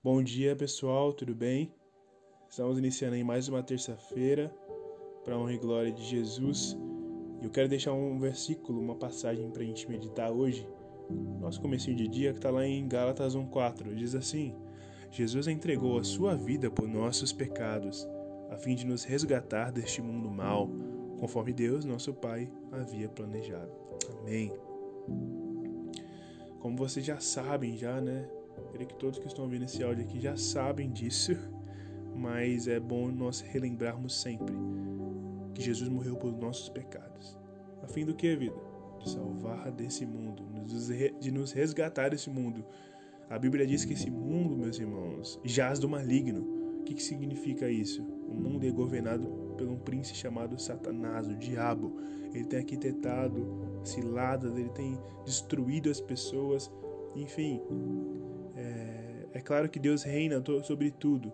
Bom dia, pessoal, tudo bem? Estamos iniciando aí mais uma terça-feira para a honra e glória de Jesus. E eu quero deixar um versículo, uma passagem para a gente meditar hoje. Nosso comecinho de dia que está lá em Gálatas 1:4. Diz assim: Jesus entregou a sua vida por nossos pecados, a fim de nos resgatar deste mundo mal, conforme Deus, nosso Pai, havia planejado. Amém. Como vocês já sabem já, né? Creio que todos que estão ouvindo esse áudio aqui já sabem disso, mas é bom nós relembrarmos sempre que Jesus morreu por nossos pecados. A fim do que, vida? De salvar desse mundo, de nos resgatar desse mundo. A Bíblia diz que esse mundo, meus irmãos, jaz do maligno. O que, que significa isso? O mundo é governado por um príncipe chamado Satanás, o diabo. Ele tem arquitetado ciladas, ele tem destruído as pessoas, enfim, é claro que Deus reina sobre tudo,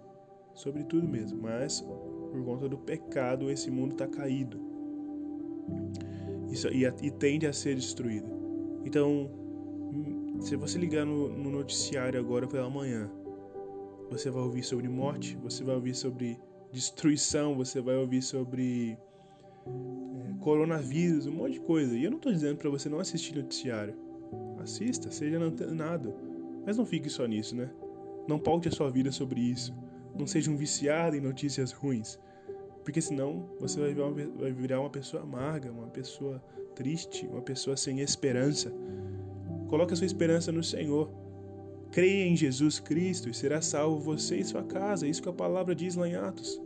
sobre tudo mesmo, mas por conta do pecado esse mundo está caído Isso, e, e, tende a ser destruído. Então, se você ligar no, no noticiário agora pela manhã, você vai ouvir sobre morte, você vai ouvir sobre destruição, você vai ouvir sobre é, coronavírus, um monte de coisa. E eu não estou dizendo para você não assistir noticiário. Assista, seja antenado. Mas não fique só nisso, né? Não paute a sua vida sobre isso. Não seja um viciado em notícias ruins. Porque senão você vai virar, uma, vai virar uma pessoa amarga, uma pessoa triste, uma pessoa sem esperança. Coloque a sua esperança no Senhor. Creia em Jesus Cristo e será salvo você e sua casa. É isso que a palavra diz lá em Atos.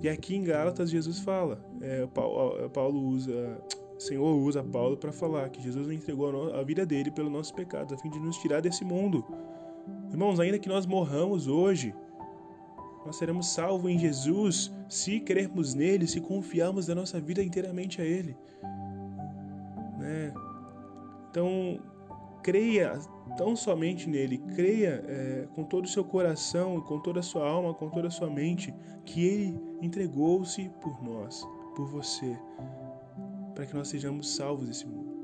E aqui em Gálatas Jesus fala. É, Paulo, Paulo usa. O Senhor usa Paulo para falar que Jesus entregou a vida dele pelos nossos pecados, a fim de nos tirar desse mundo. Irmãos, ainda que nós morramos hoje, nós seremos salvos em Jesus se crermos nele, se confiarmos a nossa vida inteiramente a Ele. Né? Então, creia tão somente nele, creia é, com todo o seu coração, com toda a sua alma, com toda a sua mente, que Ele entregou-se por nós, por você, para que nós sejamos salvos desse mundo.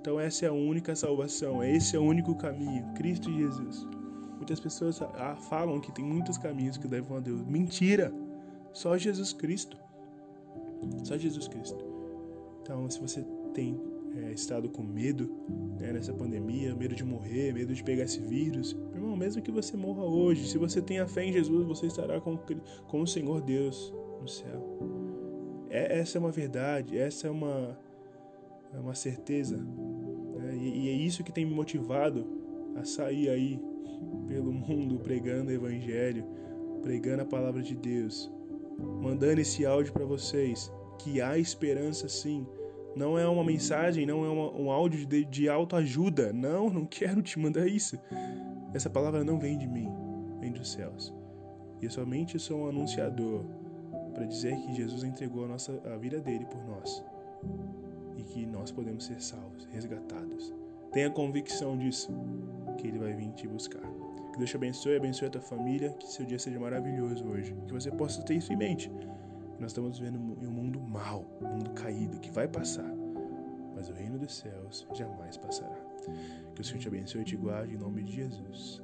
Então, essa é a única salvação, esse é o único caminho, Cristo Jesus. Muitas pessoas ah, falam que tem muitos caminhos que levam a Deus. Mentira! Só Jesus Cristo. Só Jesus Cristo. Então, se você tem é, estado com medo né, nessa pandemia, medo de morrer, medo de pegar esse vírus, irmão, mesmo que você morra hoje, se você tem a fé em Jesus, você estará com, com o Senhor Deus no céu. É, essa é uma verdade, essa é uma, é uma certeza. Né, e, e é isso que tem me motivado a sair aí pelo mundo pregando o evangelho, pregando a palavra de Deus, mandando esse áudio para vocês que há esperança sim. Não é uma mensagem, não é uma, um áudio de, de autoajuda. Não, não quero te mandar isso. Essa palavra não vem de mim, vem dos céus. E eu somente sou um anunciador para dizer que Jesus entregou a, nossa, a vida dele por nós e que nós podemos ser salvos, resgatados. Tenha convicção disso, que ele vai vir te buscar. Que Deus te abençoe, abençoe a tua família, que seu dia seja maravilhoso hoje. Que você possa ter isso em mente. Nós estamos vivendo em um mundo mau, um mundo caído, que vai passar. Mas o reino dos céus jamais passará. Que o Senhor te abençoe e te guarde em nome de Jesus.